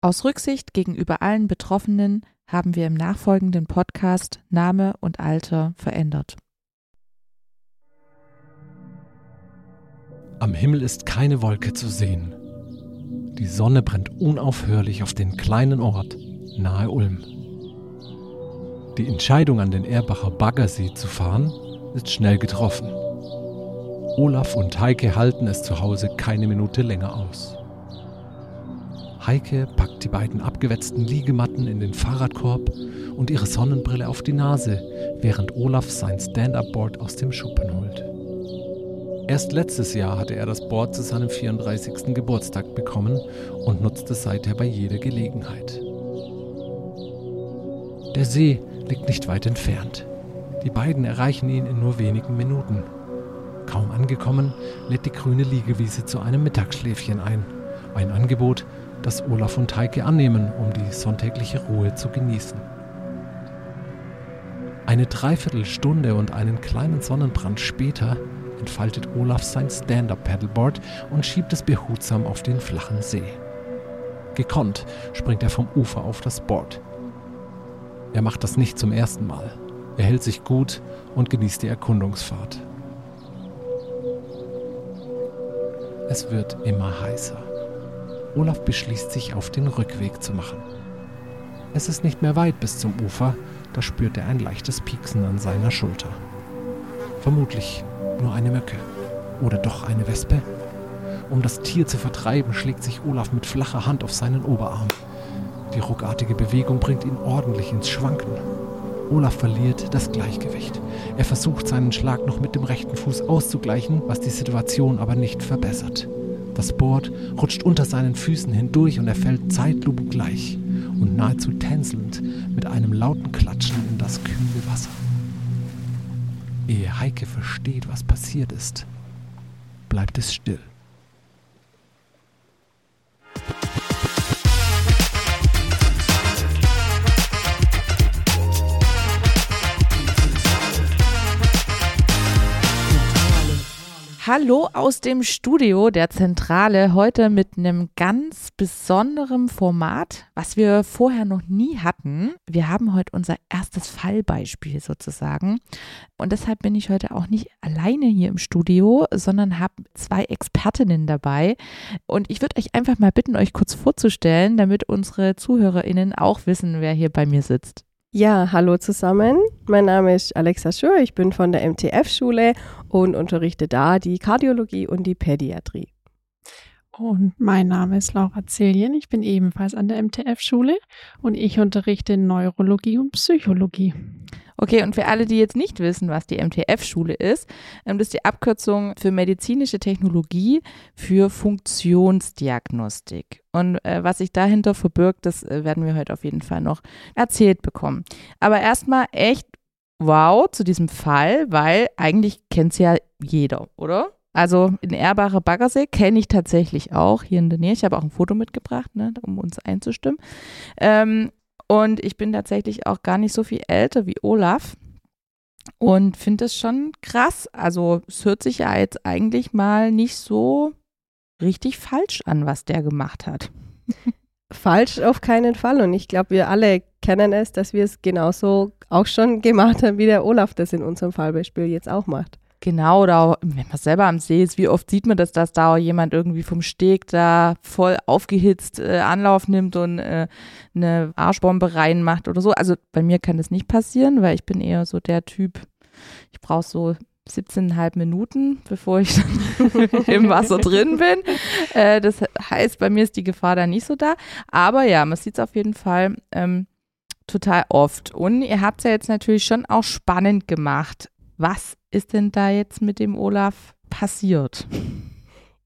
Aus Rücksicht gegenüber allen Betroffenen haben wir im nachfolgenden Podcast Name und Alter verändert. Am Himmel ist keine Wolke zu sehen. Die Sonne brennt unaufhörlich auf den kleinen Ort nahe Ulm. Die Entscheidung, an den Erbacher Baggersee zu fahren, ist schnell getroffen. Olaf und Heike halten es zu Hause keine Minute länger aus. Heike packt die beiden abgewetzten Liegematten in den Fahrradkorb und ihre Sonnenbrille auf die Nase, während Olaf sein Stand-up-Board aus dem Schuppen holt. Erst letztes Jahr hatte er das Board zu seinem 34. Geburtstag bekommen und nutzt es seither bei jeder Gelegenheit. Der See liegt nicht weit entfernt. Die beiden erreichen ihn in nur wenigen Minuten. Kaum angekommen, lädt die grüne Liegewiese zu einem Mittagsschläfchen ein. Ein Angebot, das Olaf und Heike annehmen, um die sonntägliche Ruhe zu genießen. Eine Dreiviertelstunde und einen kleinen Sonnenbrand später entfaltet Olaf sein Stand-up-Paddleboard und schiebt es behutsam auf den flachen See. Gekonnt springt er vom Ufer auf das Board. Er macht das nicht zum ersten Mal. Er hält sich gut und genießt die Erkundungsfahrt. Es wird immer heißer. Olaf beschließt sich auf den Rückweg zu machen. Es ist nicht mehr weit bis zum Ufer, da spürt er ein leichtes Pieksen an seiner Schulter. Vermutlich nur eine Mücke oder doch eine Wespe. Um das Tier zu vertreiben, schlägt sich Olaf mit flacher Hand auf seinen Oberarm. Die ruckartige Bewegung bringt ihn ordentlich ins Schwanken. Olaf verliert das Gleichgewicht. Er versucht seinen Schlag noch mit dem rechten Fuß auszugleichen, was die Situation aber nicht verbessert. Das Board rutscht unter seinen Füßen hindurch und er fällt zeitlupengleich und nahezu tänzelnd mit einem lauten Klatschen in das kühle Wasser. Ehe Heike versteht, was passiert ist, bleibt es still. Hallo aus dem Studio der Zentrale, heute mit einem ganz besonderen Format, was wir vorher noch nie hatten. Wir haben heute unser erstes Fallbeispiel sozusagen und deshalb bin ich heute auch nicht alleine hier im Studio, sondern habe zwei Expertinnen dabei und ich würde euch einfach mal bitten, euch kurz vorzustellen, damit unsere Zuhörerinnen auch wissen, wer hier bei mir sitzt. Ja, hallo zusammen. Mein Name ist Alexa Schur. Ich bin von der MTF-Schule und unterrichte da die Kardiologie und die Pädiatrie. Und mein Name ist Laura Zilien. Ich bin ebenfalls an der MTF-Schule und ich unterrichte Neurologie und Psychologie. Okay, und für alle, die jetzt nicht wissen, was die MTF-Schule ist, ähm, das ist die Abkürzung für medizinische Technologie für Funktionsdiagnostik. Und äh, was sich dahinter verbirgt, das äh, werden wir heute auf jeden Fall noch erzählt bekommen. Aber erstmal echt wow zu diesem Fall, weil eigentlich kennt es ja jeder, oder? Also in Erbacher Baggersee kenne ich tatsächlich auch hier in der Nähe. Ich habe auch ein Foto mitgebracht, ne, um uns einzustimmen. Ähm, und ich bin tatsächlich auch gar nicht so viel älter wie Olaf und finde es schon krass. Also es hört sich ja jetzt eigentlich mal nicht so richtig falsch an, was der gemacht hat. Falsch auf keinen Fall. Und ich glaube, wir alle kennen es, dass wir es genauso auch schon gemacht haben, wie der Olaf das in unserem Fallbeispiel jetzt auch macht. Genau, oder auch, wenn man selber am See ist, wie oft sieht man das, dass da jemand irgendwie vom Steg da voll aufgehitzt äh, Anlauf nimmt und äh, eine Arschbombe reinmacht oder so. Also bei mir kann das nicht passieren, weil ich bin eher so der Typ, ich brauche so 17,5 Minuten, bevor ich im Wasser drin bin. Äh, das heißt, bei mir ist die Gefahr da nicht so da. Aber ja, man sieht es auf jeden Fall ähm, total oft. Und ihr habt es ja jetzt natürlich schon auch spannend gemacht. Was ist denn da jetzt mit dem Olaf passiert?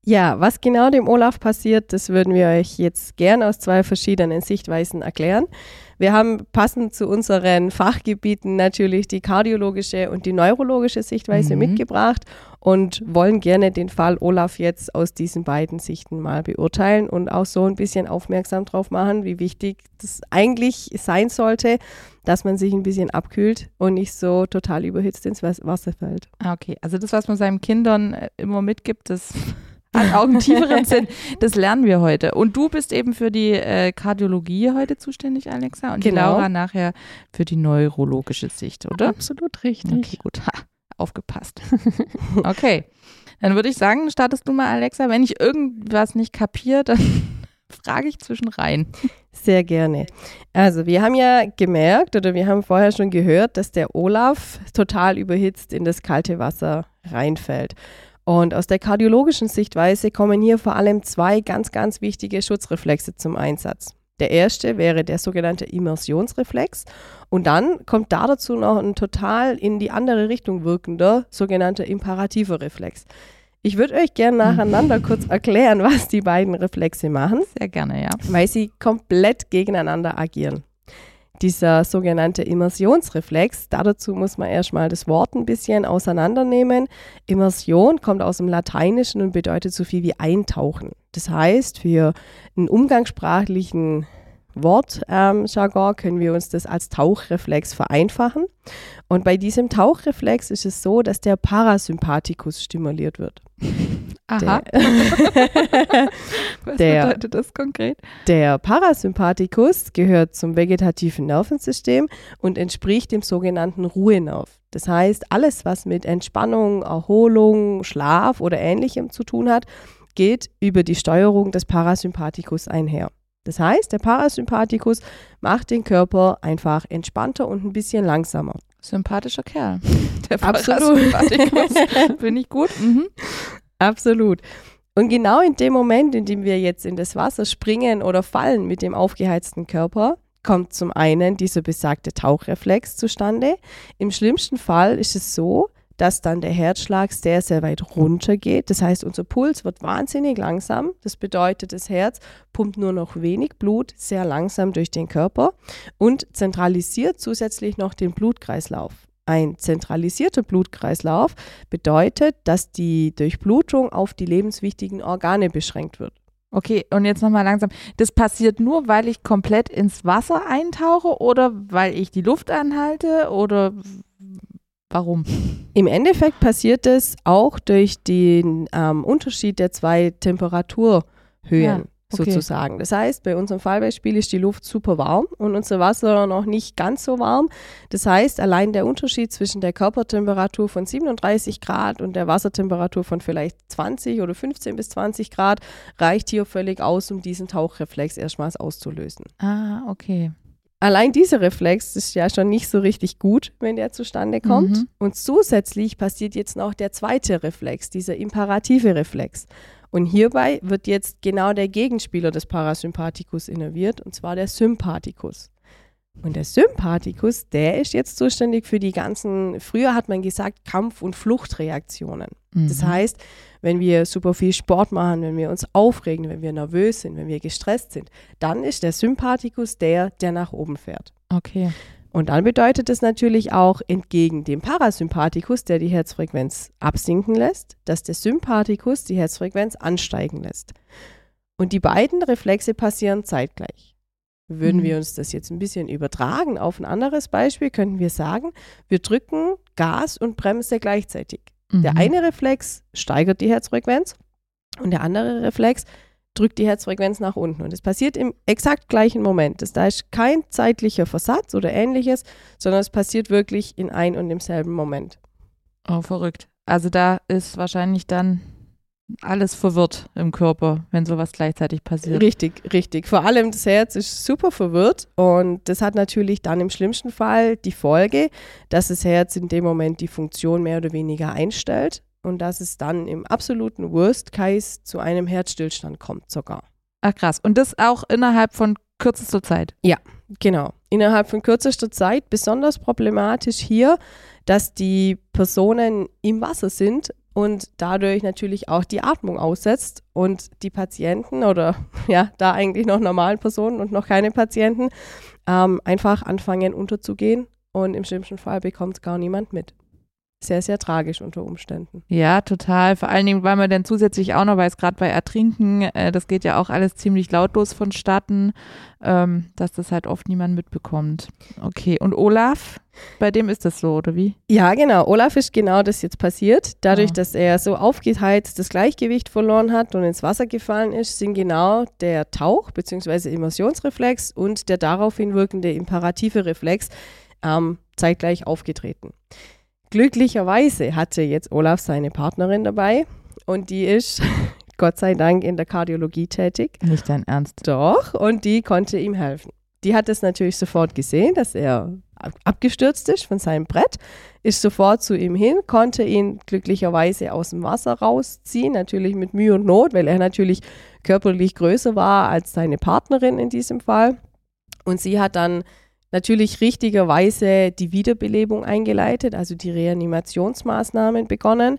Ja, was genau dem Olaf passiert, das würden wir euch jetzt gern aus zwei verschiedenen Sichtweisen erklären. Wir haben passend zu unseren Fachgebieten natürlich die kardiologische und die neurologische Sichtweise mhm. mitgebracht und wollen gerne den Fall Olaf jetzt aus diesen beiden Sichten mal beurteilen und auch so ein bisschen aufmerksam drauf machen, wie wichtig das eigentlich sein sollte, dass man sich ein bisschen abkühlt und nicht so total überhitzt ins Wasser fällt. Ah, okay, also das, was man seinen Kindern äh, immer mitgibt, das hat auch einen tieferen Sinn. Das lernen wir heute. Und du bist eben für die äh, Kardiologie heute zuständig, Alexa, und Genau. die Laura nachher für die neurologische Sicht, oder? Absolut richtig. Okay, gut. Ha, aufgepasst. Okay. Dann würde ich sagen, startest du mal, Alexa. Wenn ich irgendwas nicht kapiere, dann frage ich zwischen rein. Sehr gerne. Also wir haben ja gemerkt oder wir haben vorher schon gehört, dass der Olaf total überhitzt in das kalte Wasser reinfällt. Und aus der kardiologischen Sichtweise kommen hier vor allem zwei ganz, ganz wichtige Schutzreflexe zum Einsatz. Der erste wäre der sogenannte Immersionsreflex und dann kommt da dazu noch ein total in die andere Richtung wirkender sogenannter imperativer Reflex. Ich würde euch gerne nacheinander kurz erklären, was die beiden Reflexe machen Sehr gerne, ja. weil sie komplett gegeneinander agieren. Dieser sogenannte Immersionsreflex, dazu muss man erstmal das Wort ein bisschen auseinandernehmen. Immersion kommt aus dem Lateinischen und bedeutet so viel wie eintauchen. Das heißt, für einen umgangssprachlichen Wortjargon ähm, können wir uns das als Tauchreflex vereinfachen. Und bei diesem Tauchreflex ist es so, dass der Parasympathikus stimuliert wird. Aha. Der, Was der- bedeutet das konkret? Der Parasympathikus gehört zum vegetativen Nervensystem und entspricht dem sogenannten Ruhenerv. Das heißt, alles, was mit Entspannung, Erholung, Schlaf oder ähnlichem zu tun hat, geht über die Steuerung des Parasympathikus einher. Das heißt, der Parasympathikus macht den Körper einfach entspannter und ein bisschen langsamer. Sympathischer Kerl. Der Absolut. Parasympathikus. Bin ich gut? Mhm. Absolut. Und genau in dem Moment, in dem wir jetzt in das Wasser springen oder fallen mit dem aufgeheizten Körper, kommt zum einen dieser besagte Tauchreflex zustande. Im schlimmsten Fall ist es so, dass dann der Herzschlag sehr, sehr weit runter geht. Das heißt, unser Puls wird wahnsinnig langsam. Das bedeutet, das Herz pumpt nur noch wenig Blut sehr langsam durch den Körper und zentralisiert zusätzlich noch den Blutkreislauf. Ein zentralisierter Blutkreislauf bedeutet, dass die Durchblutung auf die lebenswichtigen Organe beschränkt wird. Okay, und jetzt nochmal langsam. Das passiert nur, weil ich komplett ins Wasser eintauche oder weil ich die Luft anhalte oder warum? Im Endeffekt passiert es auch durch den ähm, Unterschied der zwei Temperaturhöhen Ja, okay. sozusagen. Das heißt, bei unserem Fallbeispiel ist die Luft super warm und unser Wasser noch nicht ganz so warm. Das heißt, allein der Unterschied zwischen der Körpertemperatur von 37 Grad und der Wassertemperatur von vielleicht 20 oder 15 bis 20 Grad reicht hier völlig aus, um diesen Tauchreflex erstmals auszulösen. Ah, okay. Allein dieser Reflex ist ja schon nicht so richtig gut, wenn der zustande kommt. Mhm. Und zusätzlich passiert jetzt noch der zweite Reflex, dieser imperative Reflex. Und hierbei wird jetzt genau der Gegenspieler des Parasympathikus innerviert, und zwar der Sympathikus. Und der Sympathikus, der ist jetzt zuständig für die ganzen, früher hat man gesagt, Kampf- und Fluchtreaktionen. Das Mhm. heißt, wenn wir super viel Sport machen, wenn wir uns aufregen, wenn wir nervös sind, wenn wir gestresst sind, dann ist der Sympathikus der, der nach oben fährt. Okay. Und dann bedeutet es natürlich auch entgegen dem Parasympathikus, der die Herzfrequenz absinken lässt, dass der Sympathikus die Herzfrequenz ansteigen lässt. Und die beiden Reflexe passieren zeitgleich. Würden Mhm. wir uns das jetzt ein bisschen übertragen auf ein anderes Beispiel, könnten wir sagen, wir drücken Gas und Bremse gleichzeitig. Der Mhm. eine Reflex steigert die Herzfrequenz und der andere Reflex drückt die Herzfrequenz nach unten. Und es passiert im exakt gleichen Moment. Das, da ist kein zeitlicher Versatz oder ähnliches, sondern es passiert wirklich in ein und demselben Moment. Oh, verrückt. Also da ist wahrscheinlich dann alles verwirrt im Körper, wenn sowas gleichzeitig passiert. Richtig, richtig. Vor allem das Herz ist super verwirrt und das hat natürlich dann im schlimmsten Fall die Folge, dass das Herz in dem Moment die Funktion mehr oder weniger einstellt und dass es dann im absoluten Worst Case zu einem Herzstillstand kommt sogar. Ach krass. Und das auch innerhalb von kürzester Zeit. Genau. Innerhalb von kürzester Zeit besonders problematisch hier, dass die Personen im Wasser sind und dadurch natürlich auch die Atmung aussetzt und die Patienten oder ja, da eigentlich noch normalen Personen und noch keine Patienten ähm, einfach anfangen unterzugehen und im schlimmsten Fall bekommt gar niemand mit. Sehr, sehr tragisch unter Umständen. Ja, total. Vor allen Dingen, weil man dann zusätzlich auch noch weiß, gerade bei Ertrinken, äh, das geht ja auch alles ziemlich lautlos vonstatten, ähm, dass das halt oft niemand mitbekommt. Okay, und Olaf, bei dem ist das so, oder wie? Ja, genau. Olaf ist genau das jetzt passiert. Dadurch, Ah. dass er so aufgeheizt das Gleichgewicht verloren hat und ins Wasser gefallen ist, sind genau der Tauch- bzw. Immersionsreflex und der daraufhin wirkende imperative Reflex ähm, zeitgleich aufgetreten. Glücklicherweise hatte jetzt Olaf seine Partnerin dabei und die ist Gott sei Dank in der Kardiologie tätig. Nicht dein Ernst. Doch, und die konnte ihm helfen. Die hat es natürlich sofort gesehen, dass er ab- abgestürzt ist von seinem Brett, ist sofort zu ihm hin, konnte ihn glücklicherweise aus dem Wasser rausziehen, natürlich mit Mühe und Not, weil er natürlich körperlich größer war als seine Partnerin in diesem Fall. Und sie hat dann natürlich richtigerweise die Wiederbelebung eingeleitet, also die Reanimationsmaßnahmen begonnen.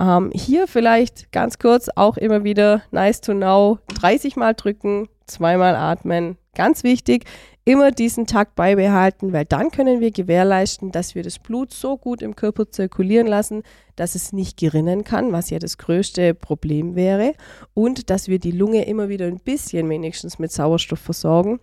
Ähm, hier vielleicht ganz kurz auch immer wieder nice to know, 30 Mal drücken, zweimal atmen, ganz wichtig, immer diesen Takt beibehalten, weil dann können wir gewährleisten, dass wir das Blut so gut im Körper zirkulieren lassen, dass es nicht gerinnen kann, was ja das größte Problem wäre, und dass wir die Lunge immer wieder ein bisschen wenigstens mit Sauerstoff versorgen,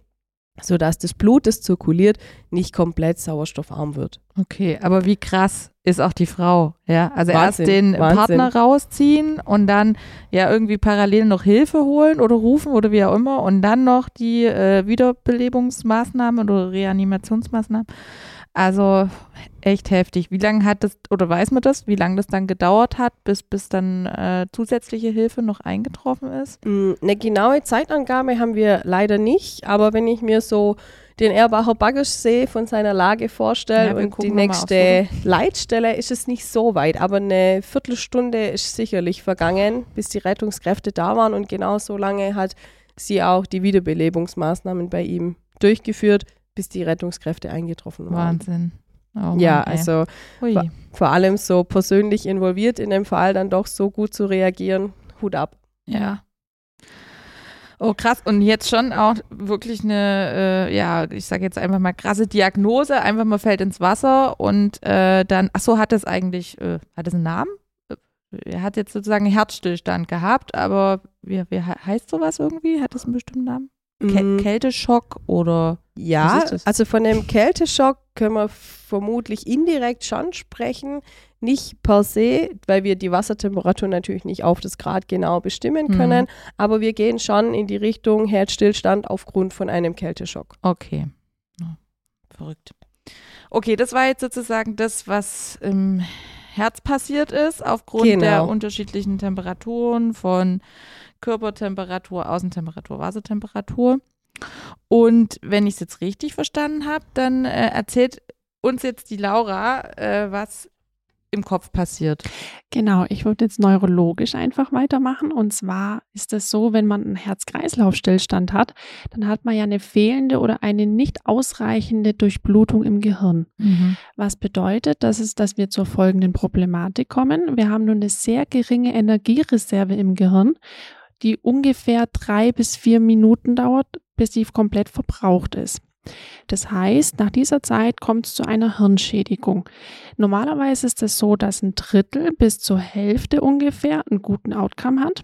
sodass das Blut, das zirkuliert, nicht komplett sauerstoffarm wird. Okay, aber wie krass ist auch die Frau, ja? Also Wahnsinn, erst den Wahnsinn. Partner rausziehen und dann ja irgendwie parallel noch Hilfe holen oder rufen oder wie auch immer und dann noch die äh, Wiederbelebungsmaßnahmen oder Reanimationsmaßnahmen. Also echt heftig. Wie lange hat das, oder weiß man das, wie lange das dann gedauert hat, bis, bis dann äh, zusätzliche Hilfe noch eingetroffen ist? Mm, Eine genaue Zeitangabe haben wir leider nicht, aber wenn ich mir so den Erbacher Baggersee von seiner Lage vorstelle Ja, und die nächste Leitstelle, ist es nicht so weit, aber eine Viertelstunde ist sicherlich vergangen, bis die Rettungskräfte da waren und genau so lange hat sie auch die Wiederbelebungsmaßnahmen bei ihm durchgeführt, bis die Rettungskräfte eingetroffen waren. Wahnsinn. Oh Mann, Ja, also vor allem so persönlich involviert in dem Fall dann doch so gut zu reagieren, Hut ab. Ja. Oh, krass. Und jetzt schon auch wirklich eine, äh, ja, ich sage jetzt einfach mal krasse Diagnose. Einfach mal fällt ins Wasser und äh, dann, ach so, hat es eigentlich, äh, hat es einen Namen? Äh, Er hat jetzt sozusagen einen Herzstillstand gehabt, aber wie, wie he- heißt sowas irgendwie? Hat es einen bestimmten Namen? Kä Mm. Kälteschock oder? Ja, also von dem Kälteschock können wir vermutlich indirekt schon sprechen. Nicht per se, weil wir die Wassertemperatur natürlich nicht auf das Grad genau bestimmen Mhm. können, aber wir gehen schon in die Richtung Herzstillstand aufgrund von einem Kälteschock. Okay. Verrückt. Okay, das war jetzt sozusagen das, was im Herz passiert ist, aufgrund Genau. der unterschiedlichen Temperaturen von Körpertemperatur, Außentemperatur, Wassertemperatur. Und wenn ich es jetzt richtig verstanden habe, dann äh, erzählt uns jetzt die Laura, äh, was im Kopf passiert. Genau, ich würde jetzt neurologisch einfach weitermachen. Und zwar ist es so, wenn man einen Herz-Kreislauf-Stillstand hat, dann hat man ja eine fehlende oder eine nicht ausreichende Durchblutung im Gehirn. Was bedeutet, dass, es, dass wir zur folgenden Problematik kommen. Wir haben nun eine sehr geringe Energiereserve im Gehirn, die ungefähr drei bis vier Minuten dauert, bis sie komplett verbraucht ist. Das heißt, nach dieser Zeit kommt es zu einer Hirnschädigung. Normalerweise ist es so, dass ein Drittel bis zur Hälfte ungefähr einen guten Outcome hat.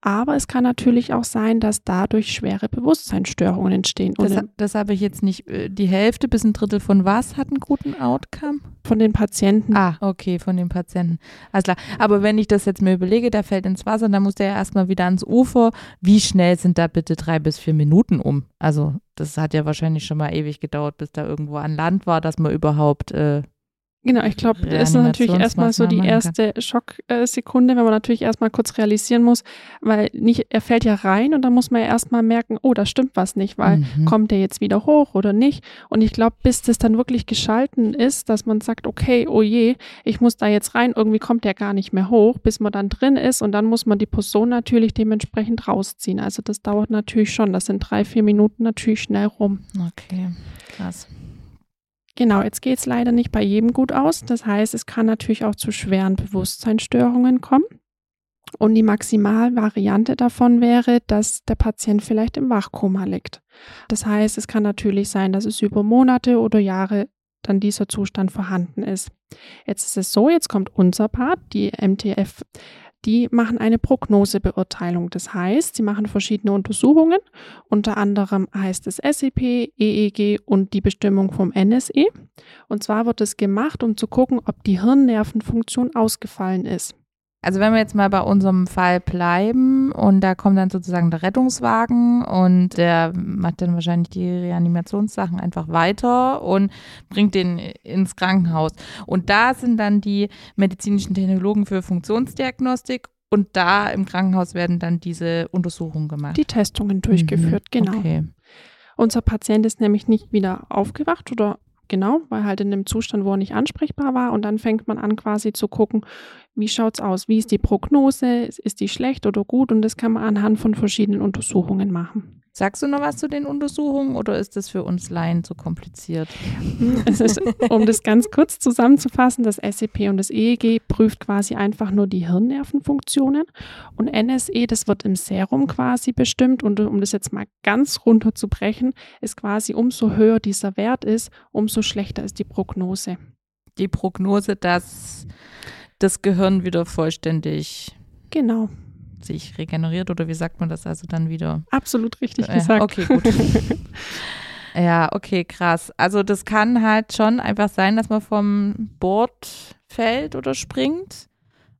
Aber es kann natürlich auch sein, dass dadurch schwere Bewusstseinsstörungen entstehen. Das, das habe ich jetzt nicht. äh, Die Hälfte bis ein Drittel von was hat einen guten Outcome? von den Patienten Ah, okay, von den Patienten. Alles klar. Aber wenn ich das jetzt mir überlege, der fällt ins Wasser, dann muss der ja erstmal wieder ans Ufer. Wie schnell sind da bitte drei bis vier Minuten um? Also, das hat ja wahrscheinlich schon mal ewig gedauert, bis da irgendwo an Land war, dass man überhaupt. Äh, Genau, ich glaube, das ist natürlich erstmal so die erste Schocksekunde, wenn man natürlich erstmal kurz realisieren muss, weil nicht, er fällt ja rein und dann muss man ja erstmal merken, oh, da stimmt was nicht, weil Mhm. kommt der jetzt wieder hoch oder nicht? Und ich glaube, bis das dann wirklich geschalten ist, dass man sagt, okay, oh je, ich muss da jetzt rein, irgendwie kommt der gar nicht mehr hoch, bis man dann drin ist und dann muss man die Person natürlich dementsprechend rausziehen. Also das dauert natürlich schon, das sind drei, vier Minuten natürlich schnell rum. Okay, krass. Genau, jetzt geht es leider nicht bei jedem gut aus. Das heißt, es kann natürlich auch zu schweren Bewusstseinsstörungen kommen. Und die Maximalvariante davon wäre, dass der Patient vielleicht im Wachkoma liegt. Das heißt, es kann natürlich sein, dass es über Monate oder Jahre dann dieser Zustand vorhanden ist. Jetzt ist es so, jetzt kommt unser Part, die MTF die machen eine Prognosebeurteilung. Das heißt, sie machen verschiedene Untersuchungen. Unter anderem heißt es SEP, EEG und die Bestimmung vom NSE. Und zwar wird es gemacht, um zu gucken, ob die Hirnnervenfunktion ausgefallen ist. Also wenn wir jetzt mal bei unserem Fall bleiben und da kommt dann sozusagen der Rettungswagen und der macht dann wahrscheinlich die Reanimationssachen einfach weiter und bringt den ins Krankenhaus. Und da sind dann die medizinischen Technologen für Funktionsdiagnostik und da im Krankenhaus werden dann diese Untersuchungen gemacht. Die Testungen durchgeführt, mhm. genau. Okay. Unser Patient ist nämlich nicht wieder aufgewacht oder Genau, weil halt in dem Zustand, wo er nicht ansprechbar war. Und dann fängt man an, quasi zu gucken, wie schaut's aus? Wie ist die Prognose? Ist die schlecht oder gut? Und das kann man anhand von verschiedenen Untersuchungen machen. Sagst du noch was zu den Untersuchungen oder ist das für uns Laien zu kompliziert? Ist, um das ganz kurz zusammenzufassen, das SEP und das EEG prüft quasi einfach nur die Hirnnervenfunktionen und NSE, das wird im Serum quasi bestimmt und um das jetzt mal ganz runterzubrechen, ist quasi umso höher dieser Wert ist, umso schlechter ist die Prognose. Die Prognose, dass das Gehirn wieder vollständig genau sich regeneriert oder wie sagt man das also dann wieder? Absolut richtig äh, gesagt. Okay, gut. ja, okay, krass. Also das kann halt schon einfach sein, dass man vom Board fällt oder springt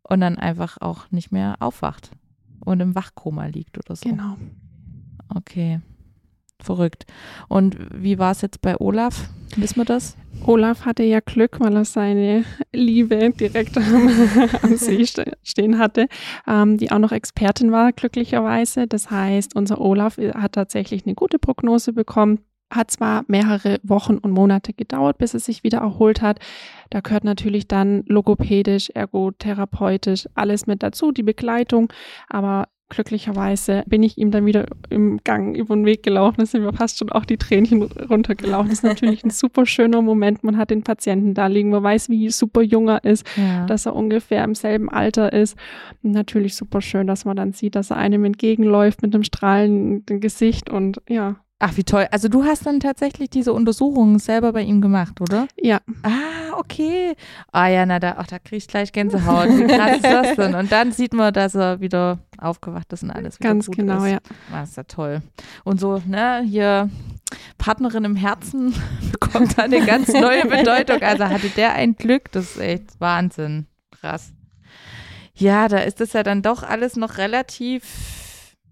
und dann einfach auch nicht mehr aufwacht und im Wachkoma liegt oder so. Genau. Okay. Verrückt. Und wie war es jetzt bei Olaf? Wissen wir das? Olaf hatte ja Glück, weil er seine Liebe direkt am, am See stehen hatte, ähm, die auch noch Expertin war, glücklicherweise. Das heißt, unser Olaf hat tatsächlich eine gute Prognose bekommen. Hat zwar mehrere Wochen und Monate gedauert, bis er sich wieder erholt hat. Da gehört natürlich dann logopädisch, ergotherapeutisch alles mit dazu, die Begleitung. Aber glücklicherweise bin ich ihm dann wieder im Gang über den Weg gelaufen. Da sind mir fast schon auch die Tränchen runtergelaufen. Das ist natürlich ein super schöner Moment. Man hat den Patienten da liegen, man weiß, wie super jung er ist, ja. dass er ungefähr im selben Alter ist. Und natürlich super schön, dass man dann sieht, dass er einem entgegenläuft mit einem strahlenden Gesicht und ja, Ach, wie toll. Also du hast dann tatsächlich diese Untersuchungen selber bei ihm gemacht, oder? Ja. Ah, okay. Ah ja, na da, ach, da krieg ich gleich Gänsehaut. Wie krass ist das denn? Und dann sieht man, dass er wieder aufgewacht ist und alles wieder Ganz gut genau, ist. ja. Ah, ist ja toll. Und so, ne, hier Partnerin im Herzen bekommt da eine ganz neue Bedeutung. Also hatte der ein Glück, das ist echt Wahnsinn. Krass. Ja, da ist es ja dann doch alles noch relativ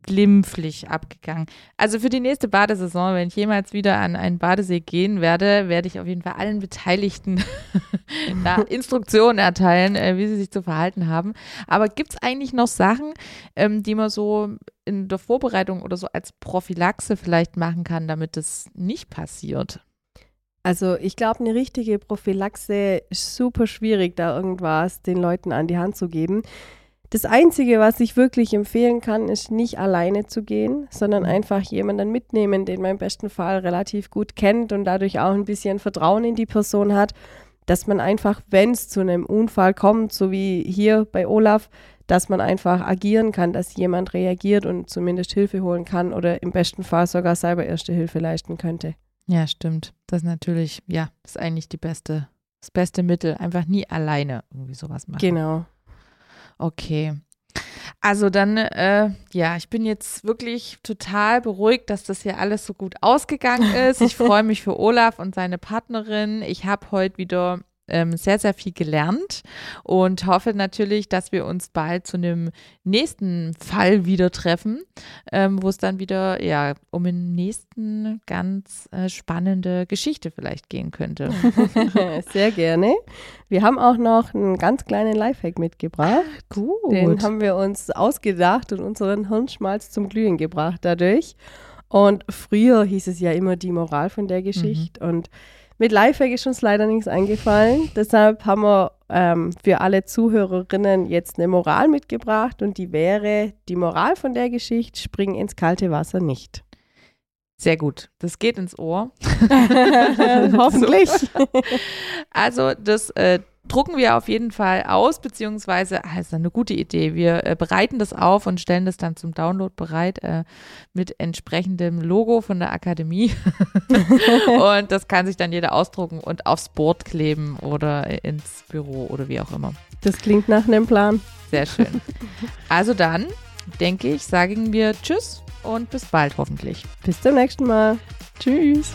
glimpflich abgegangen. Also für die nächste Badesaison, wenn ich jemals wieder an einen Badesee gehen werde, werde ich auf jeden Fall allen Beteiligten Instruktionen erteilen, äh, wie sie sich zu verhalten haben. Aber gibt es eigentlich noch Sachen, ähm, die man so in der Vorbereitung oder so als Prophylaxe vielleicht machen kann, damit das nicht passiert? Also ich glaube, eine richtige Prophylaxe ist super schwierig, da irgendwas den Leuten an die Hand zu geben. Das Einzige, was ich wirklich empfehlen kann, ist nicht alleine zu gehen, sondern mhm. einfach jemanden mitnehmen, den man im besten Fall relativ gut kennt und dadurch auch ein bisschen Vertrauen in die Person hat, dass man einfach, wenn es zu einem Unfall kommt, so wie hier bei Olaf, dass man einfach agieren kann, dass jemand reagiert und zumindest Hilfe holen kann oder im besten Fall sogar selber erste Hilfe leisten könnte. Ja, stimmt. Das ist natürlich, ja, ist eigentlich die beste, das beste Mittel. Einfach nie alleine irgendwie sowas machen. Genau. Okay. Also dann, äh, ja, ich bin jetzt wirklich total beruhigt, dass das hier alles so gut ausgegangen ist. Ich freue mich für Olaf und seine Partnerin. Ich habe heute wieder ähm, sehr, sehr viel gelernt und hoffe natürlich, dass wir uns bald zu einem nächsten Fall wieder treffen, ähm, wo es dann wieder ja um eine nächsten ganz äh, spannende Geschichte vielleicht gehen könnte. sehr gerne. Wir haben auch noch einen ganz kleinen Lifehack mitgebracht. Ach, gut. Den haben wir uns ausgedacht und unseren Hirnschmalz zum Glühen gebracht dadurch. Und früher hieß es ja immer die Moral von der Geschichte mhm. und mit Lifehack ist uns leider nichts eingefallen. Deshalb haben wir ähm, für alle Zuhörerinnen jetzt eine Moral mitgebracht und die wäre, die Moral von der Geschichte, spring ins kalte Wasser nicht. Sehr gut. Das geht ins Ohr. Hoffentlich. also das äh, drucken wir auf jeden Fall aus, beziehungsweise, ah, ist eine gute Idee. Wir äh, bereiten das auf und stellen das dann zum Download bereit äh, mit entsprechendem Logo von der Akademie. und das kann sich dann jeder ausdrucken und aufs Board kleben oder ins Büro oder wie auch immer. Das klingt nach einem Plan. Sehr schön. Also dann, denke ich, sagen wir Tschüss und bis bald hoffentlich. Bis zum nächsten Mal. Tschüss.